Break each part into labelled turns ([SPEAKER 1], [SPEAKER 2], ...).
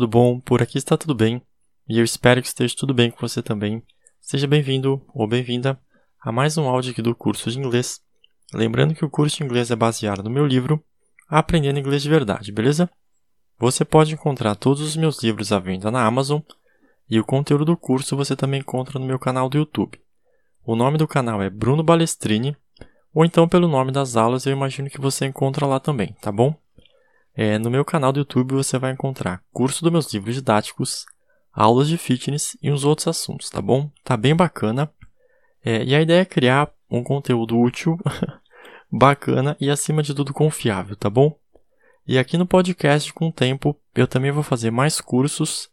[SPEAKER 1] Tudo bom? Por aqui está tudo bem e eu espero que esteja tudo bem com você também. Seja bem-vindo ou bem-vinda a mais um áudio aqui do curso de inglês. Lembrando que o curso de inglês é baseado no meu livro Aprendendo Inglês de Verdade, beleza? Você pode encontrar todos os meus livros à venda na Amazon e o conteúdo do curso você também encontra no meu canal do YouTube. O nome do canal é Bruno Balestrini ou então pelo nome das aulas eu imagino que você encontra lá também, tá bom? É, no meu canal do YouTube você vai encontrar curso dos meus livros didáticos, aulas de fitness e uns outros assuntos, tá bom? Tá bem bacana. É, e a ideia é criar um conteúdo útil, bacana e acima de tudo confiável, tá bom? E aqui no podcast, com o tempo, eu também vou fazer mais cursos,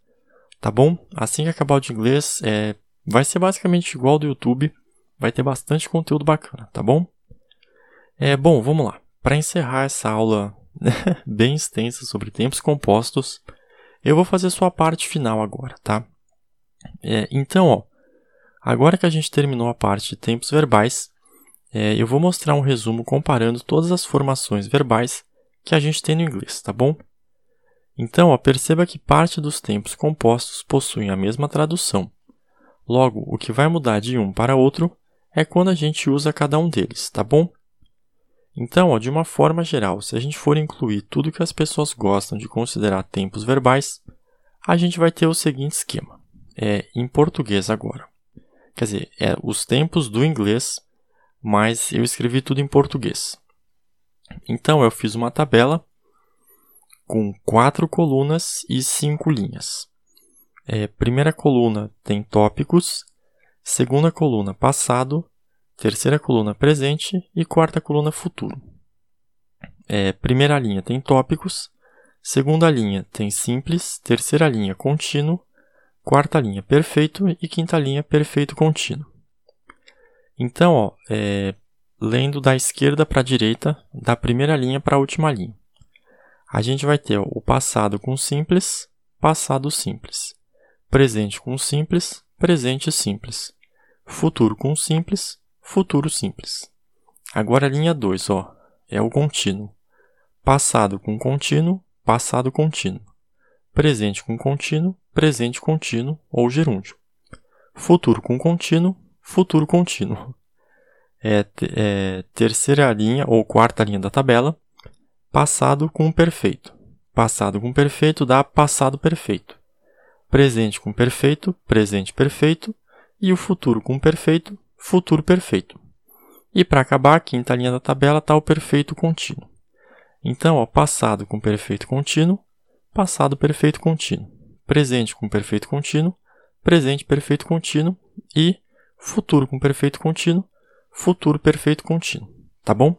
[SPEAKER 1] tá bom? Assim que acabar o de inglês, é, vai ser basicamente igual ao do YouTube, vai ter bastante conteúdo bacana, tá bom? É, bom, vamos lá. Para encerrar essa aula bem extensa sobre tempos compostos. Eu vou fazer sua parte final agora, tá? É, então, ó, agora que a gente terminou a parte de tempos verbais, é, eu vou mostrar um resumo comparando todas as formações verbais que a gente tem no inglês, tá bom? Então, ó, perceba que parte dos tempos compostos possuem a mesma tradução. Logo, o que vai mudar de um para outro é quando a gente usa cada um deles, tá bom? Então, ó, de uma forma geral, se a gente for incluir tudo que as pessoas gostam de considerar tempos verbais, a gente vai ter o seguinte esquema. É em português agora. Quer dizer, é os tempos do inglês, mas eu escrevi tudo em português. Então, eu fiz uma tabela com quatro colunas e cinco linhas. É, primeira coluna tem tópicos, segunda coluna passado, terceira coluna presente. E quarta coluna futuro. É, primeira linha tem tópicos, segunda linha tem simples, terceira linha contínuo, quarta linha perfeito. E quinta linha perfeito contínuo. Então, ó, é, lendo da esquerda para a direita, da primeira linha para a última linha, a gente vai ter ó, o passado com simples, passado simples, presente com simples, presente simples, futuro com simples, futuro simples. Agora a linha 2, ó, é o contínuo. Passado com contínuo, passado contínuo. Presente com contínuo, presente contínuo ou gerúndio. Futuro com contínuo, futuro contínuo. É, é, terceira linha ou quarta linha da tabela, passado com perfeito. Passado com perfeito dá passado perfeito. Presente com perfeito, presente perfeito. E o futuro com perfeito, futuro perfeito. E para acabar, a quinta linha da tabela está o perfeito contínuo. Então, ó, passado com perfeito contínuo, passado perfeito contínuo, presente com perfeito contínuo, presente perfeito contínuo e futuro com perfeito contínuo, futuro perfeito contínuo, tá bom?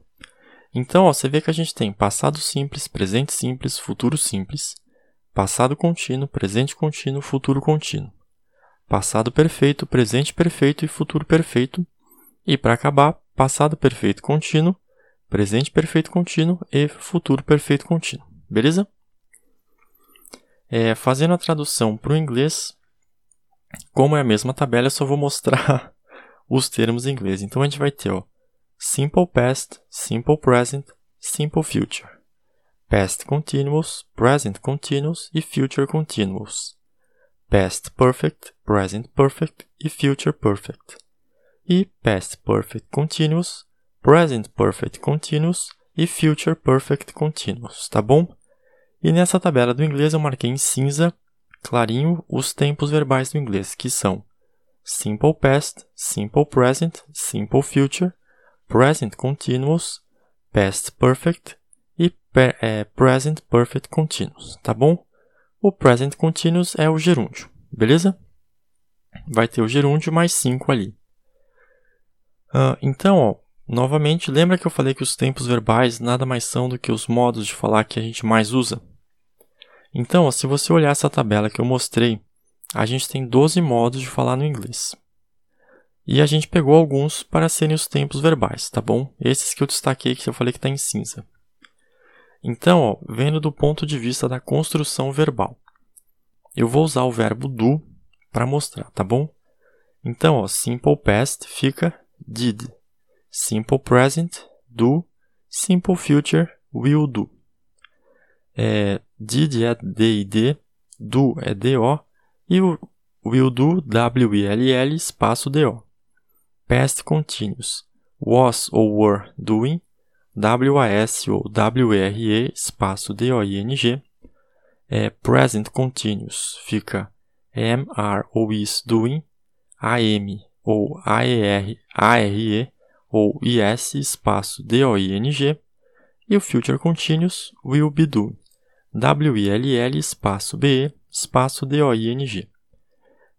[SPEAKER 1] Então, ó, você vê que a gente tem passado simples, presente simples, futuro simples, passado contínuo, presente contínuo, futuro contínuo passado perfeito, presente perfeito e futuro perfeito. E para acabar, passado perfeito contínuo, presente perfeito contínuo e futuro perfeito contínuo. Beleza? É, fazendo a tradução para o inglês, como é a mesma tabela, eu só vou mostrar os termos em inglês. Então a gente vai ter ó, Simple Past, Simple Present, Simple Future. Past Continuous, Present Continuous e Future Continuous past perfect, present perfect e future perfect. E past perfect continuous, present perfect continuous e future perfect continuous, tá bom? E nessa tabela do inglês eu marquei em cinza, clarinho, os tempos verbais do inglês, que são simple past, simple present, simple future, present continuous, past perfect e é, present perfect continuous, tá bom? O present continuous é o gerúndio, beleza? Vai ter o gerúndio mais 5 ali. Uh, então, ó, novamente, lembra que eu falei que os tempos verbais nada mais são do que os modos de falar que a gente mais usa? Então, ó, se você olhar essa tabela que eu mostrei, a gente tem 12 modos de falar no inglês. E a gente pegou alguns para serem os tempos verbais, tá bom? Esses que eu destaquei que eu falei que está em cinza. Então, ó, vendo do ponto de vista da construção verbal, eu vou usar o verbo do para mostrar, tá bom? Então, ó, simple past fica did, simple present do, simple future will do. É, did é D e D, do é do e o will do, W-I-L-L, espaço do. Past continuous, was ou were doing, W-A-S ou W-R-E, espaço D-O-I-N-G. É, present continuous fica am, are ou is doing, am ou aer, are ou is, espaço D-O-I-N-G. E o future continuous will be doing, W-I-L-L, espaço B-E, espaço D-O-I-N-G.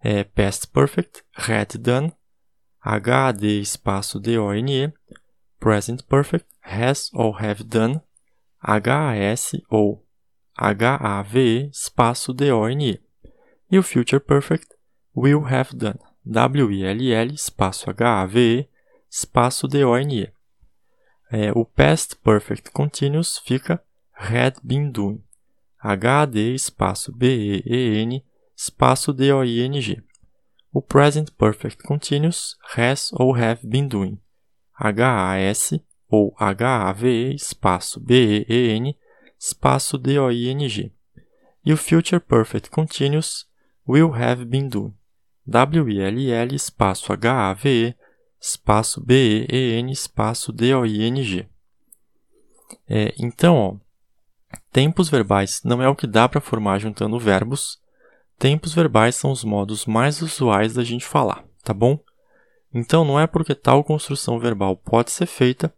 [SPEAKER 1] É, past perfect, had done, H-A-D, espaço D-O-N-E. Present perfect, has ou have done, H-A-S ou H-A-V-E, espaço D-O-N-E. E o future perfect, will have done, W-I-L-L, espaço H-A-V-E, espaço D-O-N-E. É, o past perfect continuous fica had been doing, H-A-D, espaço B-E-E-N, espaço D-O-I-N-G. O present perfect continuous has ou have been doing, H-A-S ou H-A-V-E, espaço B-E-E-N, espaço D-O-I-N-G. E o future perfect continuous will have been doing, W-I-L-L, espaço H-A-V-E, espaço B-E-E-N, espaço D-O-I-N-G. É, então, ó, tempos verbais não é o que dá para formar juntando verbos. Tempos verbais são os modos mais usuais da gente falar, tá bom? Então, não é porque tal construção verbal pode ser feita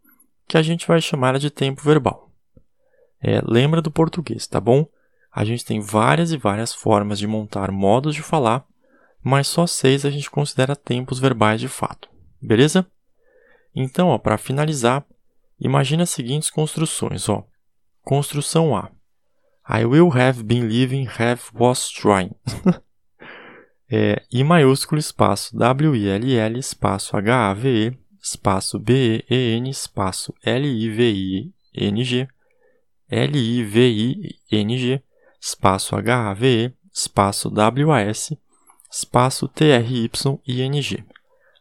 [SPEAKER 1] que a gente vai chamar de tempo verbal. É, lembra do português, tá bom? A gente tem várias e várias formas de montar modos de falar, mas só seis a gente considera tempos verbais de fato, beleza? Então, para finalizar, imagine as seguintes construções. Ó. Construção A. I will have been living, have was trying. é, I maiúsculo espaço W-I-L-L espaço H-A-V-E espaço B-E-E-N espaço L-I-V-I-N-G L-I-V-I-N-G espaço H-A-V-E espaço W-A-S espaço T-R-Y-I-N-G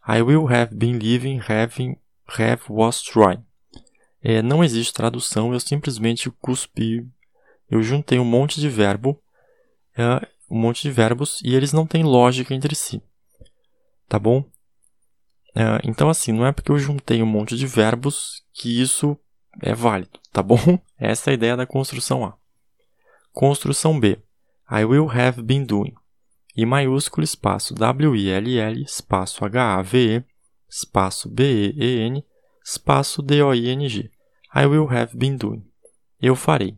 [SPEAKER 1] I will have been living, having, have was trying. É, não existe tradução, eu simplesmente cuspi, eu juntei um monte de verbo, é, um monte de verbos e eles não têm lógica entre si. Tá bom? É, então, assim, não é porque eu juntei um monte de verbos que isso é válido, tá bom? Essa é a ideia da construção A. Construção B. I will have been doing. I maiúsculo espaço W-I-L-L espaço H-A-V-E espaço B-E-E-N espaço D-O-I-N-G. I will have been doing. Eu farei.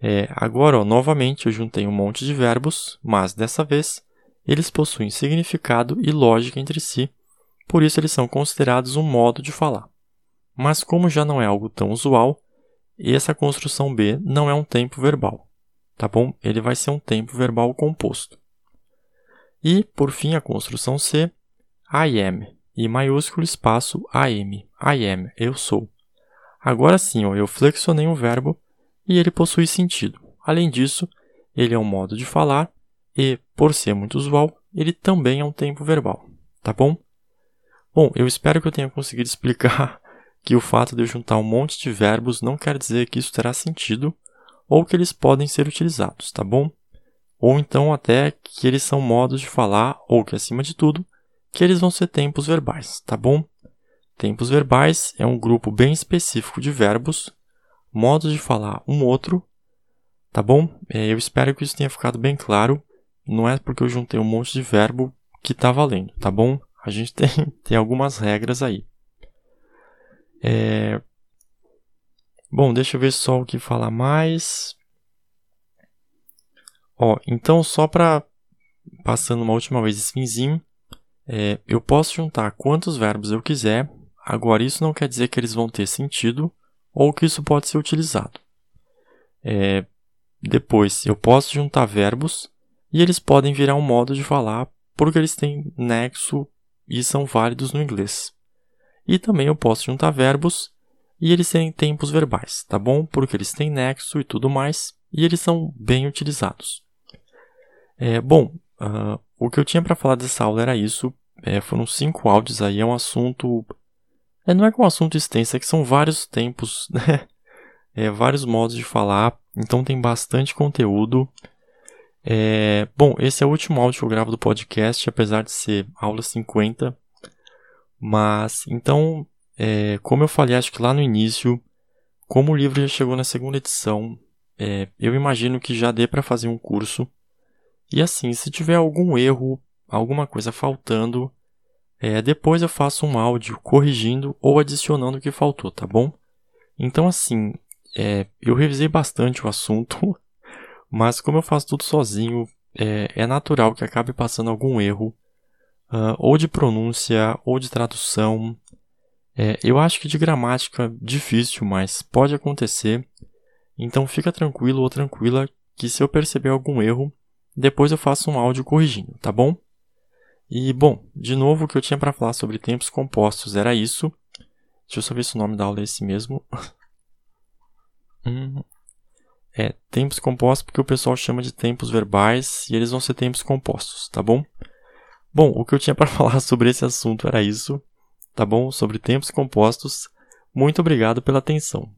[SPEAKER 1] É, agora, ó, novamente, eu juntei um monte de verbos, mas dessa vez eles possuem significado e lógica entre si, por isso eles são considerados um modo de falar. Mas como já não é algo tão usual, essa construção B não é um tempo verbal, tá bom? Ele vai ser um tempo verbal composto. E, por fim, a construção C, I am, e maiúsculo espaço am, I am, eu sou. Agora sim, ó, eu flexionei um verbo e ele possui sentido. Além disso, ele é um modo de falar e, por ser muito usual, ele também é um tempo verbal, tá bom? Bom, eu espero que eu tenha conseguido explicar que o fato de eu juntar um monte de verbos não quer dizer que isso terá sentido ou que eles podem ser utilizados, tá bom? Ou então até que eles são modos de falar ou que, acima de tudo, que eles vão ser tempos verbais, tá bom? Tempos verbais é um grupo bem específico de verbos, modos de falar um outro, tá bom? É, eu espero que isso tenha ficado bem claro. Não é porque eu juntei um monte de verbo que está valendo, tá bom? A gente tem, tem algumas regras aí. É... Bom, deixa eu ver só o que falar mais. Ó, então só para passando uma última vez esse finzinho, é, eu posso juntar quantos verbos eu quiser. Agora isso não quer dizer que eles vão ter sentido ou que isso pode ser utilizado. É, depois, eu posso juntar verbos e eles podem virar um modo de falar porque eles têm nexo e são válidos no inglês. E também eu posso juntar verbos e eles têm tempos verbais, tá bom? Porque eles têm nexo e tudo mais e eles são bem utilizados. É, bom, uh, o que eu tinha para falar dessa aula era isso. É, foram cinco áudios aí, é um assunto. É, não é que é um assunto extenso, é que são vários tempos, né? É, vários modos de falar, então tem bastante conteúdo. É, bom, esse é o último áudio que eu gravo do podcast, apesar de ser aula 50. Mas, então, é, como eu falei, acho que lá no início, como o livro já chegou na segunda edição, é, eu imagino que já dê para fazer um curso. E assim, se tiver algum erro, alguma coisa faltando, é, depois eu faço um áudio corrigindo ou adicionando o que faltou, tá bom? Então, assim, é, eu revisei bastante o assunto, mas como eu faço tudo sozinho, é, é natural que acabe passando algum erro, uh, ou de pronúncia, ou de tradução. É, eu acho que de gramática difícil, mas pode acontecer. Então fica tranquilo ou tranquila que se eu perceber algum erro, depois eu faço um áudio corrigindo, tá bom? E, bom, de novo, o que eu tinha para falar sobre tempos compostos era isso. Deixa eu só ver se o nome da aula é esse mesmo. hum, é, tempos compostos porque o pessoal chama de tempos verbais e eles vão ser tempos compostos, tá bom? Bom, o que eu tinha para falar sobre esse assunto era isso, tá bom? Sobre tempos compostos. Muito obrigado pela atenção.